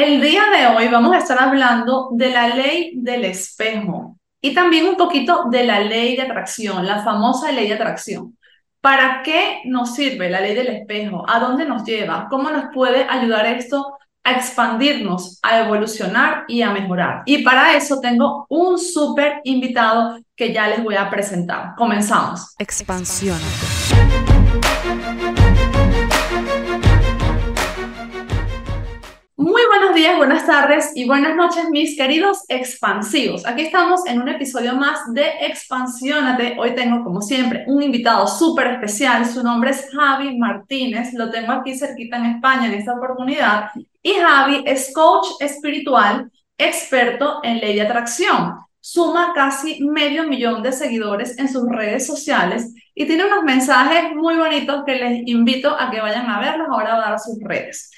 El día de hoy vamos a estar hablando de la ley del espejo y también un poquito de la ley de atracción, la famosa ley de atracción. ¿Para qué nos sirve la ley del espejo? ¿A dónde nos lleva? ¿Cómo nos puede ayudar esto a expandirnos, a evolucionar y a mejorar? Y para eso tengo un súper invitado que ya les voy a presentar. Comenzamos. Expansión. Muy buenos días, buenas tardes y buenas noches, mis queridos expansivos. Aquí estamos en un episodio más de Expansiónate. Hoy tengo, como siempre, un invitado súper especial. Su nombre es Javi Martínez. Lo tengo aquí cerquita en España en esta oportunidad. Y Javi es coach espiritual, experto en ley de atracción. Suma casi medio millón de seguidores en sus redes sociales y tiene unos mensajes muy bonitos que les invito a que vayan a verlos. Ahora a dar sus redes.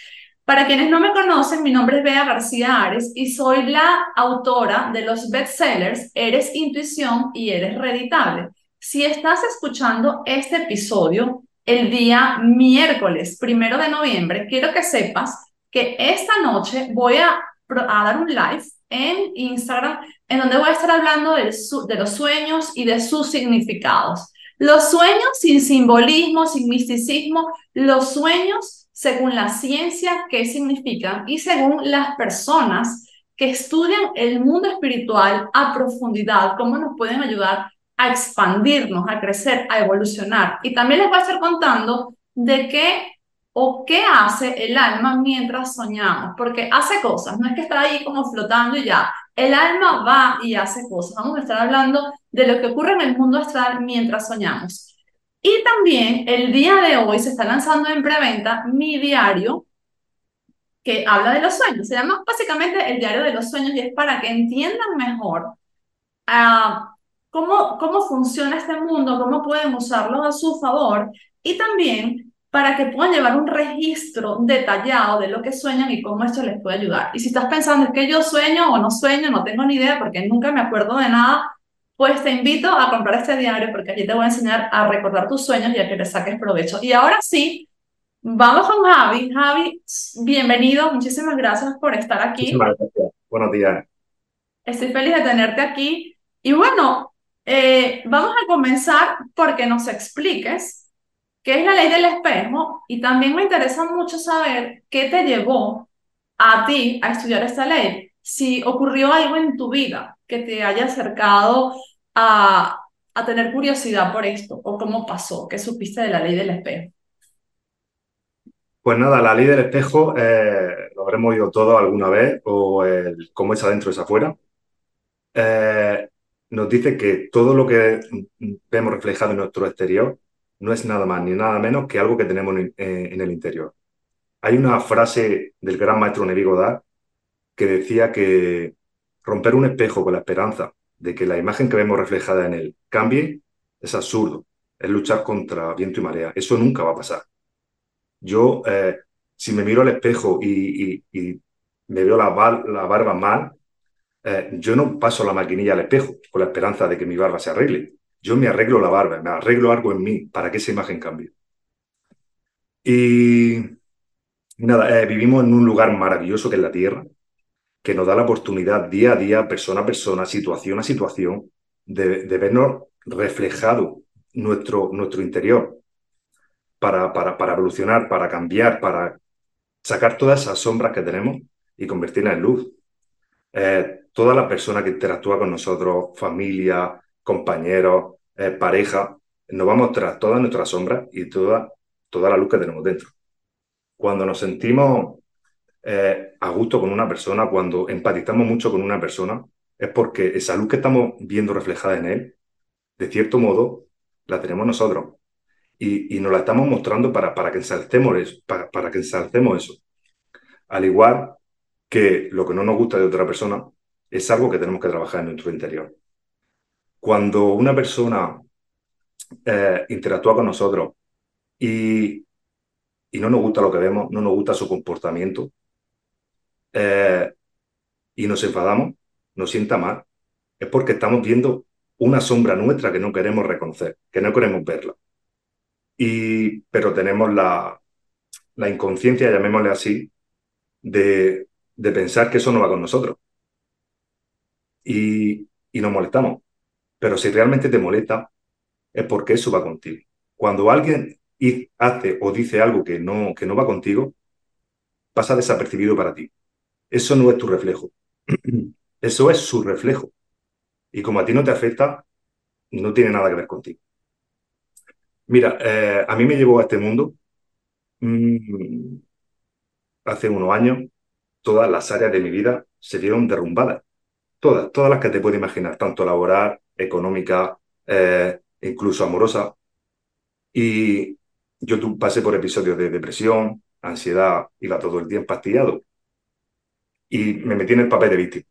Para quienes no me conocen, mi nombre es Bea García Ares y soy la autora de los bestsellers Eres Intuición y Eres Reditable. Si estás escuchando este episodio el día miércoles primero de noviembre, quiero que sepas que esta noche voy a, dar un live en Instagram en donde voy a estar hablando de los sueños y de sus significados. Los sueños sin simbolismo, sin misticismo, los sueños según la ciencia qué significan y según las personas que estudian el mundo espiritual a profundidad, cómo nos pueden ayudar a expandirnos, a crecer, a evolucionar. Y también les voy a estar contando de qué o qué hace el alma mientras soñamos, porque hace cosas, no es que está ahí como flotando y ya, el alma va y hace cosas. Vamos a estar hablando de lo que ocurre en el mundo astral mientras soñamos. Y también el día de hoy se está lanzando en preventa mi diario que habla de los sueños. Se llama básicamente el diario de los sueños y es para que entiendan mejor ah, cómo, cómo funciona este mundo, cómo pueden usarlo a su favor y también para que puedan llevar un registro detallado de lo que sueñan y cómo esto les puede ayudar. Y si estás pensando, es que yo sueño o no sueño, no tengo ni idea porque nunca me acuerdo de nada, pues te invito a comprar este diario porque allí te voy a enseñar a recordar tus sueños y a que le saques provecho. Y ahora sí, vamos con Javi. Javi, bienvenido, muchísimas gracias por estar aquí. Muchísimas gracias. Buenos días. Estoy feliz de tenerte aquí. Y bueno, eh, vamos a comenzar porque nos expliques qué es la ley del espejo y también me interesa mucho saber qué te llevó a ti a estudiar esta ley. Si ocurrió algo en tu vida que te haya acercado a, tener curiosidad por esto o cómo pasó? ¿Qué supiste de la ley del espejo? Pues nada, la ley del espejo eh, lo habremos oído todo alguna vez, o el cómo es adentro es afuera. Eh, nos dice que todo lo que vemos reflejado en nuestro exterior no es nada más ni nada menos que algo que tenemos en, en el interior. Hay una frase del gran maestro Goddard que decía que romper un espejo con la esperanza de que la imagen que vemos reflejada en él cambie es absurdo. Es luchar contra viento y marea. Eso nunca va a pasar. Yo, eh, si me miro al espejo y, me veo la, barba mal, eh, yo no paso la maquinilla al espejo con la esperanza de que mi barba se arregle. Yo me arreglo la barba, me arreglo algo en mí para que esa imagen cambie. Y, nada, eh, vivimos en un lugar maravilloso que es la Tierra, que nos da la oportunidad día a día, persona a persona, situación a situación, de, vernos reflejado nuestro, nuestro interior para, para, para, evolucionar, para cambiar, para sacar todas esas sombras que tenemos y convertirlas en luz. Eh, toda la persona que interactúa con nosotros, familia, compañeros, eh, pareja, nos va a mostrar todas nuestras sombras y toda, toda la luz que tenemos dentro. Cuando nos sentimos eh, a gusto con una persona, cuando empatizamos mucho con una persona, es porque esa luz que estamos viendo reflejada en él, de cierto modo, la tenemos nosotros. Y, nos la estamos mostrando para, para, que ensalcemos eso, para, que ensalcemos eso. Al igual que lo que no nos gusta de otra persona es algo que tenemos que trabajar en nuestro interior. Cuando una persona eh, interactúa con nosotros y, y no nos gusta lo que vemos, no nos gusta su comportamiento, eh, y nos enfadamos, nos sienta mal, es porque estamos viendo una sombra nuestra que no queremos reconocer, que no queremos verla. Y, pero tenemos la, la inconsciencia, llamémosle así, de, de pensar que eso no va con nosotros. Y, y nos molestamos. Pero si realmente te molesta, es porque eso va contigo. Cuando alguien hace o dice algo que no, que no va contigo, pasa desapercibido para ti. Eso no es tu reflejo. Eso es su reflejo. Y como a ti no te afecta, no tiene nada que ver contigo. Mira, eh, a mí me llevó a este mundo mm, hace unos años, todas las áreas de mi vida se vieron derrumbadas. Todas, todas las que te puedes imaginar, tanto laboral, económica, eh, incluso amorosa. Y yo pasé por episodios de depresión, ansiedad, iba todo el día empastillado. Y me metí en el papel de víctima.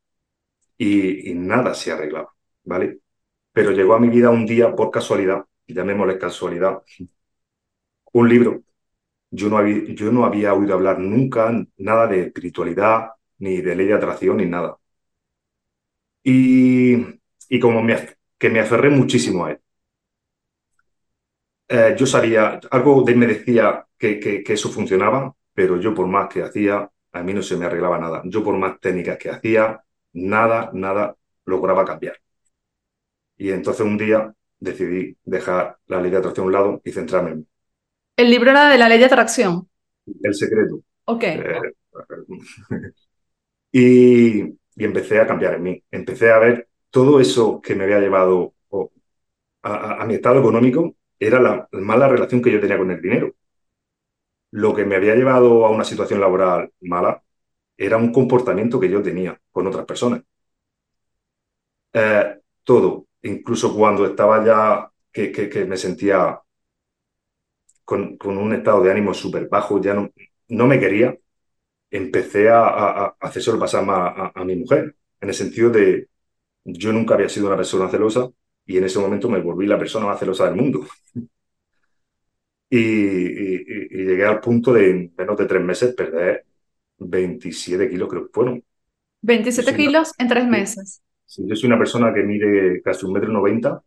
Y, nada se arreglaba, ¿vale? Pero llegó a mi vida un día por casualidad, llamémosle casualidad, un libro. Yo no, había, yo no había oído hablar nunca nada de espiritualidad, ni de ley de atracción, ni nada. Y, y como me, que me aferré muchísimo a él. Eh, yo sabía, algo de me decía que, que, eso funcionaba, pero yo por más que hacía, a mí no se me arreglaba nada. Yo por más técnicas que hacía, nada, nada lograba cambiar. Y entonces un día decidí dejar la ley de atracción a un lado y centrarme en mí. El libro era de la ley de atracción. El secreto. Ok. Eh, y, y, empecé a cambiar en mí. Empecé a ver todo eso que me había llevado a, a mi estado económico era la mala relación que yo tenía con el dinero. Lo que me había llevado a una situación laboral mala era un comportamiento que yo tenía con otras personas. Eh, todo, incluso cuando estaba ya, que, que, me sentía con, con, un estado de ánimo súper bajo, ya no, no me quería, empecé a, a, a hacérselo pasar a, a mi mujer, en el sentido de, yo nunca había sido una persona celosa, y en ese momento me volví la persona más celosa del mundo. Y, llegué al punto de en menos de tres meses perder 27 kilos, creo que fueron. 27 kilos en tres meses. Sí, yo soy una persona que mide casi un metro noventa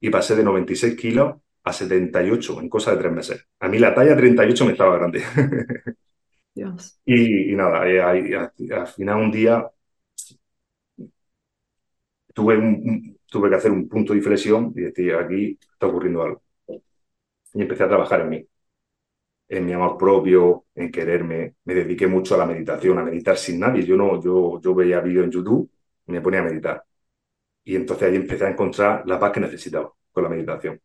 y pasé de 96 kilos a 78 en cosa de tres meses. A mí la talla 38 me estaba grande. Dios. Y, nada, al final un día tuve un, tuve que hacer un punto de inflexión y decir, aquí está ocurriendo algo. Y empecé a trabajar en mí, en mi amor propio, en quererme. Me dediqué mucho a la meditación, a meditar sin nadie. Yo no, yo, yo veía vídeos en YouTube y me ponía a meditar. Y entonces ahí empecé a encontrar la paz que necesitaba con la meditación.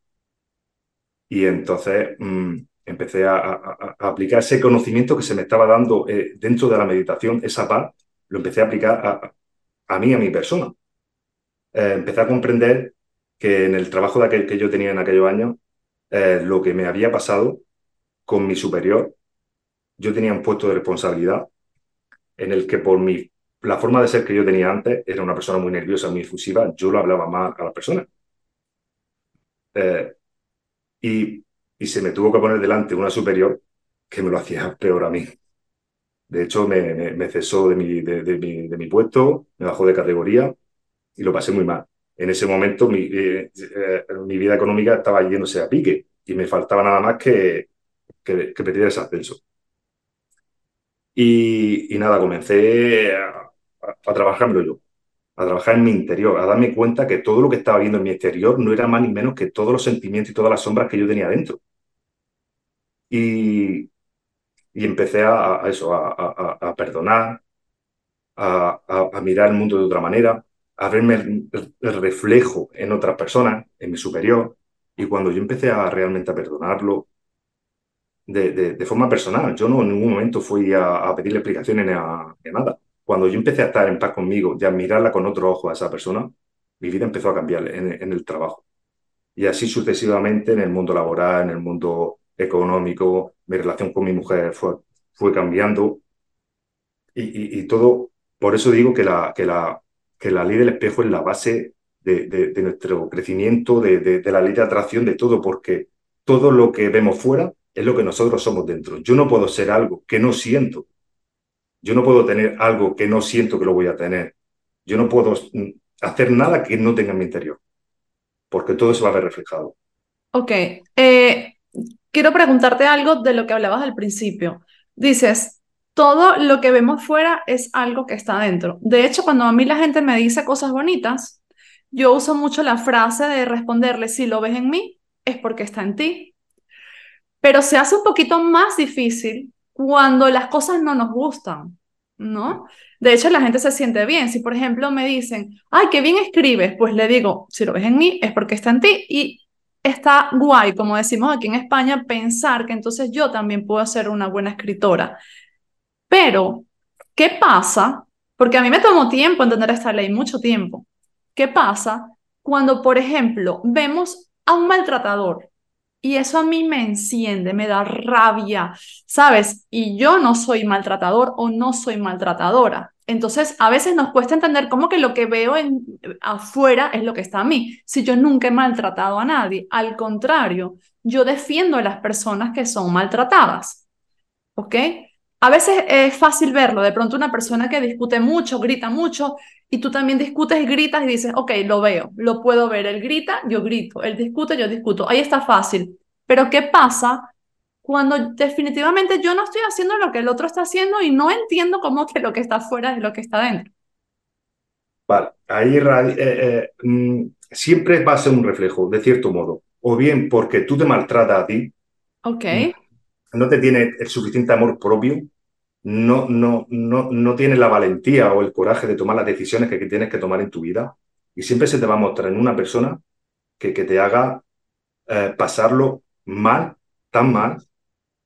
Y entonces mm, empecé a, aplicar ese conocimiento que se me estaba dando eh, dentro de la meditación, esa paz, lo empecé a aplicar a, a mí, a mi persona eh, empecé a comprender que en el trabajo de aquel, que yo tenía en aquellos años, eh, lo que me había pasado con mi superior, yo tenía un puesto de responsabilidad en el que por mi, la forma de ser que yo tenía antes, era una persona muy nerviosa, muy efusiva, yo lo hablaba más a la persona. Eh, y, y se me tuvo que poner delante una superior que me lo hacía peor a mí. De hecho, me, me, cesó de mi, de, mi, de mi puesto, me bajó de categoría y lo pasé muy mal. En ese momento mi, eh, eh, mi vida económica estaba yéndose a pique y me faltaba nada más que, que, que pedir ese ascenso. Y, nada, comencé a, a, yo, a trabajar en mi interior, a darme cuenta que todo lo que estaba viendo en mi exterior no era más ni menos que todos los sentimientos y todas las sombras que yo tenía dentro. Y, y empecé a, eso, a perdonar, a, mirar el mundo de otra manera, a verme el, reflejo en otras personas, en mi superior, y cuando yo empecé a realmente a perdonarlo de, de, forma personal, yo no en ningún momento fui a, a pedirle explicaciones ni a, nada. Cuando yo empecé a estar en paz conmigo y a mirarla con otro ojo a esa persona, mi vida empezó a cambiar en, en el trabajo. Y así sucesivamente en el mundo laboral, en el mundo económico, mi relación con mi mujer fue, fue cambiando. Y, y, y todo, por eso digo que la, que la, que la ley del espejo es la base de, nuestro crecimiento, de, la ley de atracción, de todo, porque todo lo que vemos fuera es lo que nosotros somos dentro. Yo no puedo ser algo que no siento. Yo no puedo tener algo que no siento que lo voy a tener. Yo no puedo mm, hacer nada que no tenga en mi interior, porque todo se va a ver reflejado. Ok. Eh, quiero preguntarte algo de lo que hablabas al principio. Dices, todo lo que vemos fuera es algo que está dentro. De hecho, cuando a mí la gente me dice cosas bonitas, yo uso mucho la frase de responderle, si lo ves en mí, es porque está en ti. Pero se hace un poquito más difícil cuando las cosas no nos gustan, ¿no? De hecho, la gente se siente bien. Si, por ejemplo, me dicen, ay, qué bien escribes, pues le digo, si lo ves en mí, es porque está en ti. Y está guay, como decimos aquí en España, pensar que entonces yo también puedo ser una buena escritora. Pero, ¿qué pasa? Porque a mí me tomó tiempo entender esta ley, mucho tiempo. ¿Qué pasa cuando, por ejemplo, vemos a un maltratador y eso a mí me enciende, me da rabia, ¿sabes? Y yo no soy maltratador o no soy maltratadora. Entonces, a veces nos cuesta entender cómo que lo que veo en, afuera es lo que está a mí. Si yo nunca he maltratado a nadie, al contrario, yo defiendo a las personas que son maltratadas. ¿Ok? A veces es fácil verlo, de pronto una persona que discute mucho, grita mucho, y tú también discutes y gritas y dices, ok, lo veo, lo puedo ver. Él grita, yo grito. Él discute, yo discuto. Ahí está fácil. Pero ¿qué pasa cuando definitivamente yo no estoy haciendo lo que el otro está haciendo y no entiendo cómo que lo que está afuera es lo que está dentro? Vale, ahí eh, eh, mm, siempre va a ser un reflejo, de cierto modo. O bien porque tú te maltratas a ti. Ok. No te tiene el suficiente amor propio no, no, no, no tienes la valentía o el coraje de tomar las decisiones que, tienes que tomar en tu vida. Y siempre se te va a mostrar en una persona que, que te haga eh, pasarlo mal, tan mal,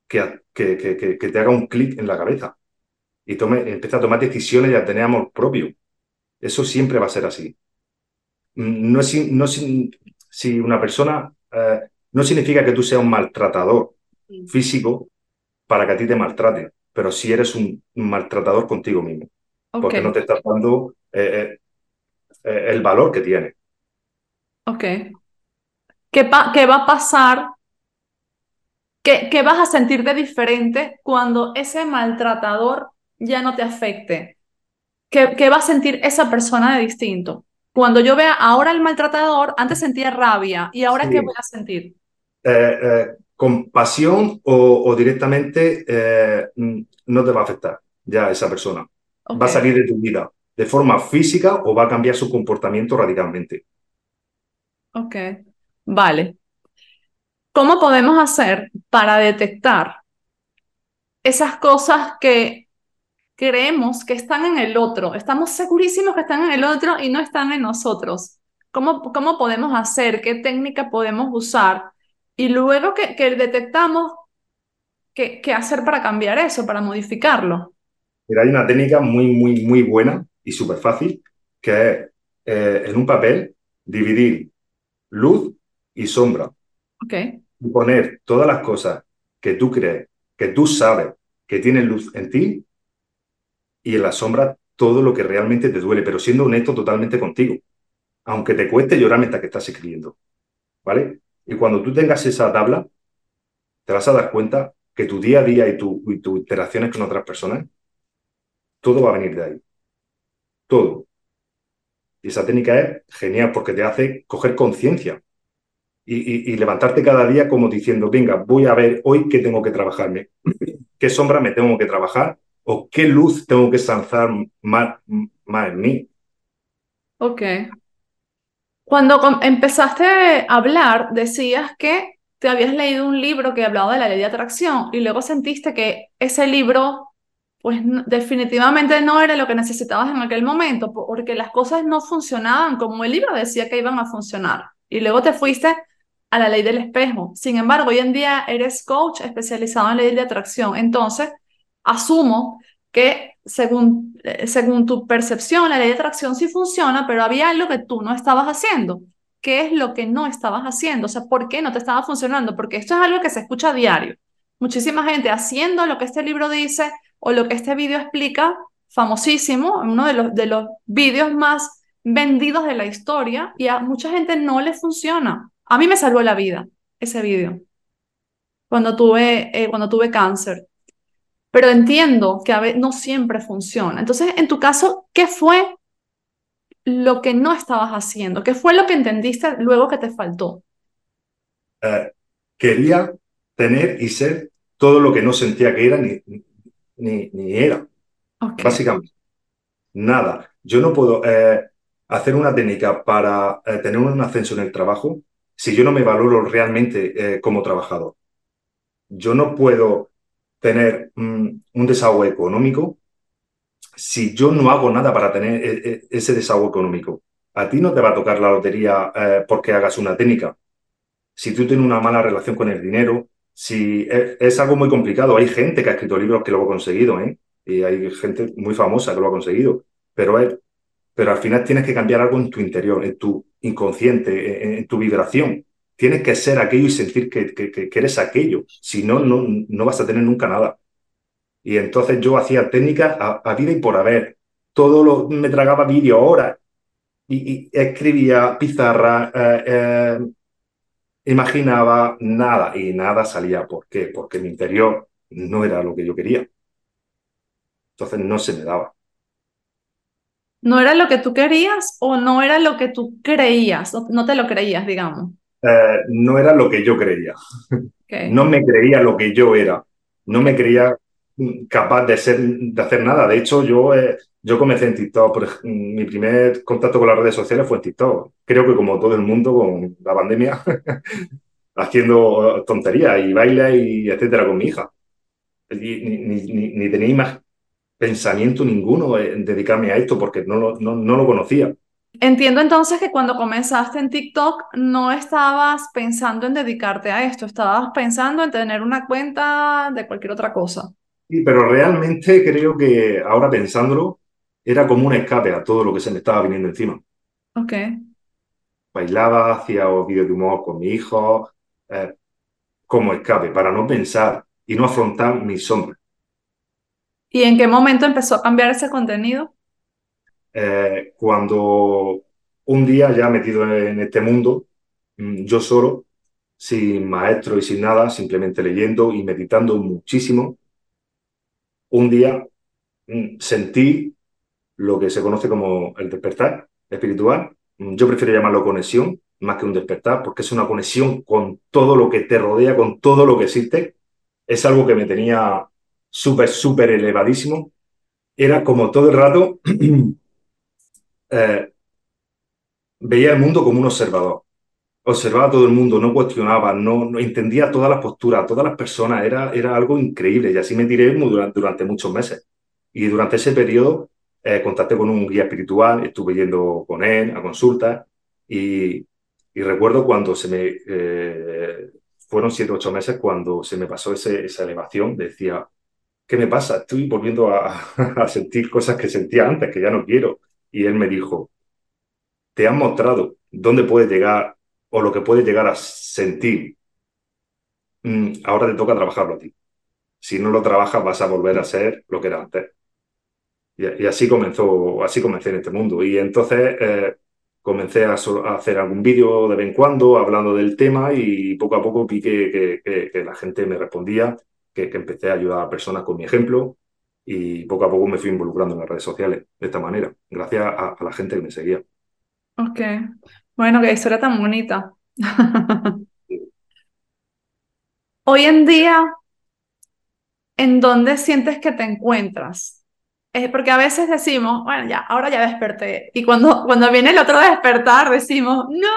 que, que, que te haga un clic en la cabeza. Y tome, empieza a tomar decisiones y a tener amor propio. Eso siempre va a ser así. Mm, no, es, no si una persona eh, no significa que tú seas un maltratador físico para que a ti te maltrate pero si eres un, maltratador contigo mismo, porque no te estás dando eh, eh, eh, el valor que tiene. Ok. ¿Qué, qué va a pasar? ¿Qué, ¿Qué vas a sentirte diferente cuando ese maltratador ya no te afecte? ¿Qué, ¿Qué, va a sentir esa persona de distinto? Cuando yo vea ahora el maltratador, antes sentía rabia y ahora ¿qué voy a sentir? Compasión o, directamente eh, no te va a afectar ya esa persona. Va a salir de tu vida de forma física o va a cambiar su comportamiento radicalmente. Ok, vale. ¿Cómo podemos hacer para detectar esas cosas que creemos que están en el otro? Estamos segurísimos que están en el otro y no están en nosotros. ¿Cómo, cómo podemos hacer? ¿Qué técnica podemos usar y luego que, que detectamos qué, qué hacer para cambiar eso, para modificarlo. Mira, hay una técnica muy, muy, muy buena y súper fácil, que es eh, en un papel dividir luz y sombra. Ok. Y poner todas las cosas que tú crees, que tú sabes que tienen luz en ti y en la sombra todo lo que realmente te duele, pero siendo honesto totalmente contigo. Aunque te cueste llorar mientras que estás escribiendo. ¿Vale? Y cuando tú tengas esa tabla, te vas a dar cuenta que tu día a día y, tu, y tus interacciones con otras personas, todo va a venir de ahí. Todo. Y esa técnica es genial porque te hace coger conciencia y, levantarte cada día como diciendo, venga, voy a ver hoy qué tengo que trabajarme, qué sombra me tengo que trabajar o qué luz tengo que sanzar más, más en mí. Ok. Cuando empezaste a hablar, decías que te habías leído un libro que hablaba de la ley de atracción y luego sentiste que ese libro, pues definitivamente no era lo que necesitabas en aquel momento, porque las cosas no funcionaban como el libro decía que iban a funcionar. Y luego te fuiste a la ley del espejo. Sin embargo, hoy en día eres coach especializado en ley de atracción. Entonces, asumo que según, eh, según tu percepción, la ley de atracción sí funciona, pero había algo que tú no estabas haciendo. ¿Qué es lo que no estabas haciendo? O sea, ¿por qué no te estaba funcionando? Porque esto es algo que se escucha a diario. Muchísima gente haciendo lo que este libro dice o lo que este video explica, famosísimo, uno de los, de los vídeos más vendidos de la historia, y a mucha gente no le funciona. A mí me salvó la vida ese video cuando tuve, eh, cuando tuve cáncer pero entiendo que a veces no siempre funciona. Entonces, en tu caso, ¿qué fue lo que no estabas haciendo? ¿Qué fue lo que entendiste luego que te faltó? Eh, quería tener y ser todo lo que no sentía que era ni, ni, ni era, básicamente. Nada. Yo no puedo eh, hacer una técnica para eh, tener un ascenso en el trabajo si yo no me valoro realmente eh, como trabajador. Yo no puedo tener un desahogo económico si yo no hago nada para tener ese desahogo económico. A ti no te va a tocar la lotería porque hagas una técnica. Si tú tienes una mala relación con el dinero, si es, algo muy complicado. Hay gente que ha escrito libros que lo ha conseguido, ¿eh? Y hay gente muy famosa que lo ha conseguido. Pero, es, pero al final tienes que cambiar algo en tu interior, en tu inconsciente, en, tu vibración. Tienes que ser aquello y sentir que, eres aquello. Si no, no, vas a tener nunca nada. Y entonces yo hacía técnicas a, vida y por haber. Todo lo, me tragaba vídeo horas. Y, escribía pizarra, eh, eh, imaginaba nada y nada salía. ¿Por qué? Porque mi interior no era lo que yo quería. Entonces no se me daba. ¿No era lo que tú querías o no era lo que tú creías? No, te lo creías, digamos. Eh, no era lo que yo creía. No me creía lo que yo era. No me creía capaz de, ser, de hacer nada. De hecho, yo, eh, yo comencé en TikTok. Por, mi primer contacto con las redes sociales fue en TikTok. Creo que como todo el mundo con la pandemia, haciendo tonterías y bailes y etcétera con mi hija. Ni, ni, ni, tenía más pensamiento ninguno en dedicarme a esto porque no no, no lo conocía. Entiendo entonces que cuando comenzaste en TikTok no estabas pensando en dedicarte a esto, estabas pensando en tener una cuenta de cualquier otra cosa. Sí, pero realmente creo que ahora pensándolo, era como un escape a todo lo que se me estaba viniendo encima. Ok. Bailaba, hacía vídeos de humor con mi hijo, eh, como escape, para no pensar y no afrontar mis sombras. ¿Y en qué momento empezó a cambiar ese contenido? Eh, cuando un día ya metido en este mundo, mm, yo solo, sin maestro y sin nada, simplemente leyendo y meditando muchísimo, un día mm, sentí lo que se conoce como el despertar espiritual. Mm, yo prefiero llamarlo conexión más que un despertar, porque es una conexión con todo lo que te rodea, con todo lo que existe. Es algo que me tenía súper, súper elevadísimo. Era como todo el rato, eh, veía el mundo como un observador observaba a todo el mundo, no cuestionaba, no, no entendía todas las posturas, todas las personas, era, era algo increíble y así me tiré durante, durante muchos meses. Y durante ese periodo eh, contacté con un guía espiritual, estuve yendo con él a consultas y, y recuerdo cuando se me... Eh, fueron siete o ocho meses cuando se me pasó ese, esa elevación, decía, ¿qué me pasa? Estoy volviendo a, a sentir cosas que sentía antes, que ya no quiero. Y él me dijo, te han mostrado dónde puedes llegar o lo que puedes llegar a sentir, mm, ahora te toca trabajarlo a ti. Si no lo trabajas, vas a volver a ser lo que era antes. Y, así comenzó, así comencé en este mundo. Y entonces eh, comencé a, hacer algún vídeo de vez en cuando hablando del tema y poco a poco vi que, que, la gente me respondía, que, empecé a ayudar a personas con mi ejemplo y poco a poco me fui involucrando en las redes sociales de esta manera, gracias a, a la gente que me seguía. Ok, bueno, qué historia tan bonita. Hoy en día, ¿en dónde sientes que te encuentras? Es porque a veces decimos, bueno, ya, ahora ya desperté. Y cuando, cuando viene el otro despertar, decimos, no,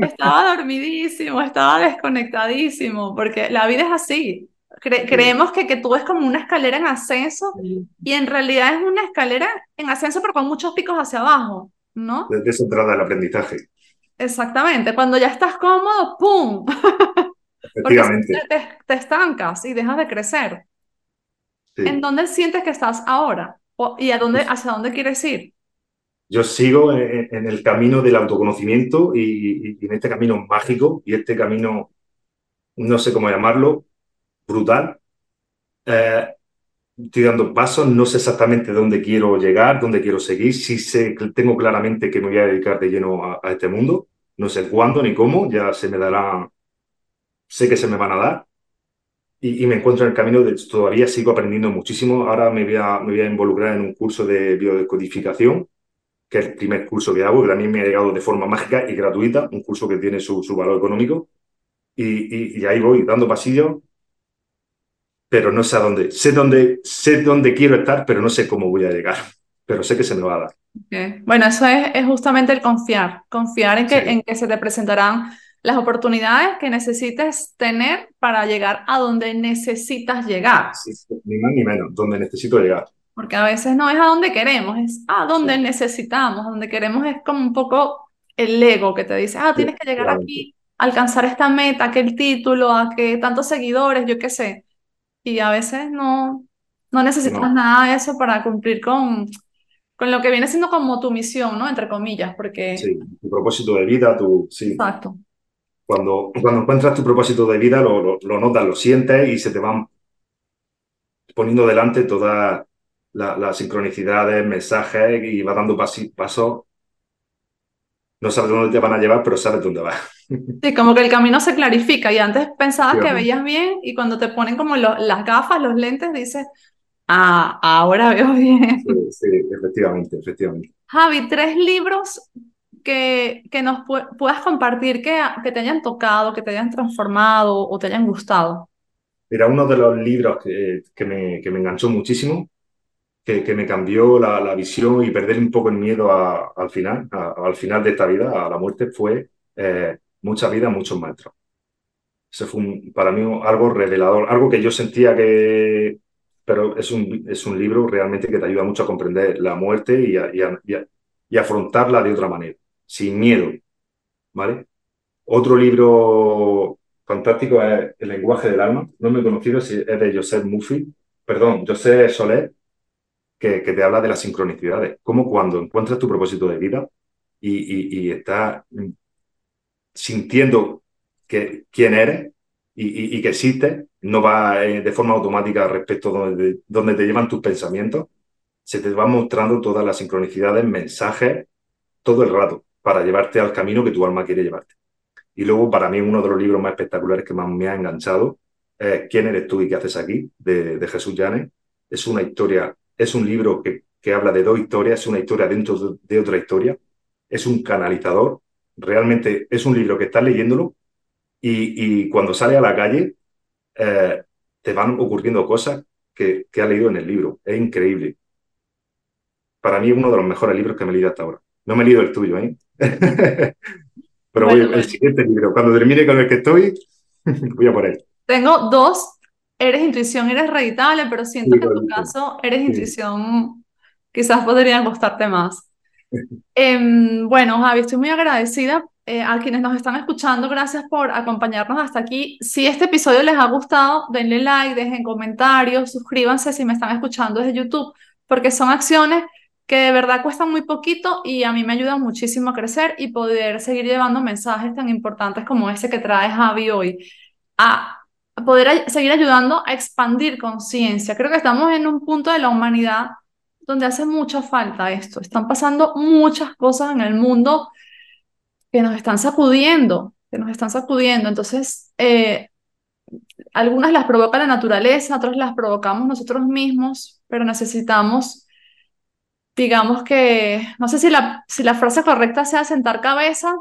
estaba dormidísimo, estaba desconectadísimo, porque la vida es así. Creemos que, que tú es como una escalera en ascenso y en realidad es una escalera en ascenso, pero con muchos picos hacia abajo. ¿no? De, eso trata el aprendizaje. Exactamente, cuando ya estás cómodo, ¡pum! Efectivamente. Te, te, estancas y dejas de crecer. ¿En dónde sientes que estás ahora? ¿Y a dónde, hacia dónde quieres ir? Yo sigo en, el camino del autoconocimiento y, en este camino mágico y este camino, no sé cómo llamarlo, brutal. Eh, estoy dando pasos, no sé exactamente dónde quiero llegar, dónde quiero seguir, sí sé, tengo claramente que me voy a dedicar de lleno a, este mundo, no sé cuándo ni cómo, ya se me dará, sé que se me van a dar, y, me encuentro en el camino de todavía sigo aprendiendo muchísimo, ahora me voy, a, me voy a involucrar en un curso de biodecodificación, que es el primer curso que hago, que también me ha llegado de forma mágica y gratuita, un curso que tiene su, su valor económico, y, y, y ahí voy dando pasillos pero no sé a dónde. Sé dónde, sé dónde quiero estar, pero no sé cómo voy a llegar. Pero sé que se me va a dar. Bueno, eso es, es, justamente el confiar, confiar en que, en que se te presentarán las oportunidades que necesites tener para llegar a donde necesitas llegar. ni más ni menos, donde necesito llegar. Porque a veces no es a donde queremos, es a donde necesitamos. A donde queremos es como un poco el ego que te dice, ah, tienes que llegar aquí, alcanzar esta meta, aquel título, a que tantos seguidores, yo qué sé. Y a veces no, no necesitas nada de eso para cumplir con, con lo que viene siendo como tu misión, ¿no? Entre comillas, porque... Sí, tu propósito de vida, tu... Sí. Exacto. Cuando, cuando encuentras tu propósito de vida, lo, lo, notas, lo sientes y se te van poniendo delante todas las sincronicidades, mensajes y va dando pasos no sabes dónde te van a llevar, pero sabes dónde vas. Sí, como que el camino se clarifica y antes pensabas que veías bien y cuando te ponen como las gafas, los lentes, dices, ah, ahora veo bien. Sí, sí efectivamente, efectivamente. Javi, tres libros que, que nos puedas compartir que, que te hayan tocado, que te hayan transformado o te hayan gustado. Mira, uno de los libros que, que, me, que me enganchó muchísimo que, me cambió la, visión y perder un poco el miedo al final, al final de esta vida, a la muerte, fue eh, mucha vida, muchos maestros. Ese fue para mí algo revelador, algo que yo sentía que... Pero es un, es un libro realmente que te ayuda mucho a comprender la muerte y, y, afrontarla de otra manera, sin miedo. ¿Vale? Otro libro fantástico es El lenguaje del alma. No me he conocido, es de Joseph Murphy, perdón, José Soler, que, te habla de las sincronicidades. Como cuando encuentras tu propósito de vida y, estás sintiendo que, quién eres y, que existes, no va eh, de forma automática respecto a donde, te llevan tus pensamientos, se te van mostrando todas las sincronicidades, mensajes, todo el rato, para llevarte al camino que tu alma quiere llevarte. Y luego, para mí, uno de los libros más espectaculares que más me ha enganchado es ¿Quién eres tú y qué haces aquí? de, de Jesús Llanes. Es una historia es un libro que, que habla de dos historias, es una historia dentro de, otra historia, es un canalizador, realmente es un libro que estás leyéndolo y, y cuando sales a la calle eh, te van ocurriendo cosas que, que has leído en el libro. Es increíble. Para mí es uno de los mejores libros que me he leído hasta ahora. No me he leído el tuyo, ¿eh? Pero voy, el siguiente libro, cuando termine con el que estoy, voy a por él. Tengo dos eres intuición, eres reditable, pero siento que en tu caso eres intuición, quizás podría gustarte más. Em, bueno, Javi, estoy muy agradecida eh, a quienes nos están escuchando. Gracias por acompañarnos hasta aquí. Si este episodio les ha gustado, denle like, dejen comentarios, suscríbanse si me están escuchando desde YouTube, porque son acciones que de verdad cuestan muy poquito y a mí me ayudan muchísimo a crecer y poder seguir llevando mensajes tan importantes como ese que trae Javi hoy. A poder seguir ayudando a expandir conciencia. Creo que estamos en un punto de la humanidad donde hace mucha falta esto. Están pasando muchas cosas en el mundo que nos están sacudiendo, que nos están sacudiendo. Entonces, eh, algunas las provoca la naturaleza, otras las provocamos nosotros mismos, pero necesitamos, digamos que, no sé si la, si la frase correcta sea sentar cabeza,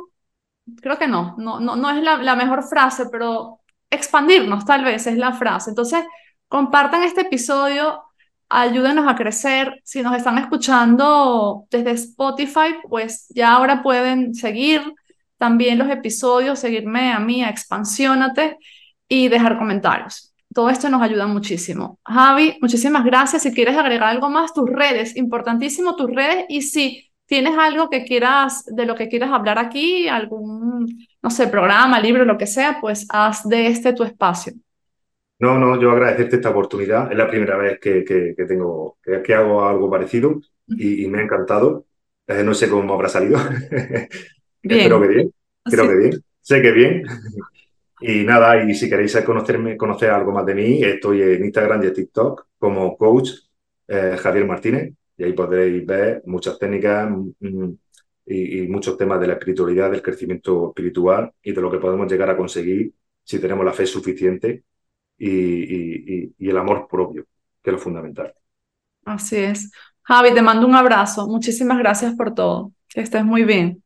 creo que no, no, no, no es la, la mejor frase, pero expandirnos, tal vez es la frase. Entonces, compartan este episodio, ayúdenos a crecer. Si nos están escuchando desde Spotify, pues ya ahora pueden seguir también los episodios, seguirme a mí, a Expansiónate y dejar comentarios. Todo esto nos ayuda muchísimo. Javi, muchísimas gracias. Si quieres agregar algo más, tus redes, importantísimo tus redes. Y si tienes algo que quieras, de lo que quieras hablar aquí, algún no sé, programa, libro, lo que sea, pues haz de este tu espacio. No, no, yo agradecerte esta oportunidad. Es la primera vez que, que, tengo, que, hago algo parecido y, me ha encantado. Eh, no sé cómo habrá salido. Espero que bien. Creo que bien. Sé que bien. y nada, y si queréis conocerme, conocer algo más de mí, estoy en Instagram y en TikTok como coach eh, Javier Martínez. Y ahí podréis ver muchas técnicas, mm, mm, y, muchos temas de la espiritualidad, del crecimiento espiritual y de lo que podemos llegar a conseguir si tenemos la fe suficiente y, el amor propio, que es lo fundamental. Así es. Javi, te mando un abrazo. Muchísimas gracias por todo. Que estés muy bien.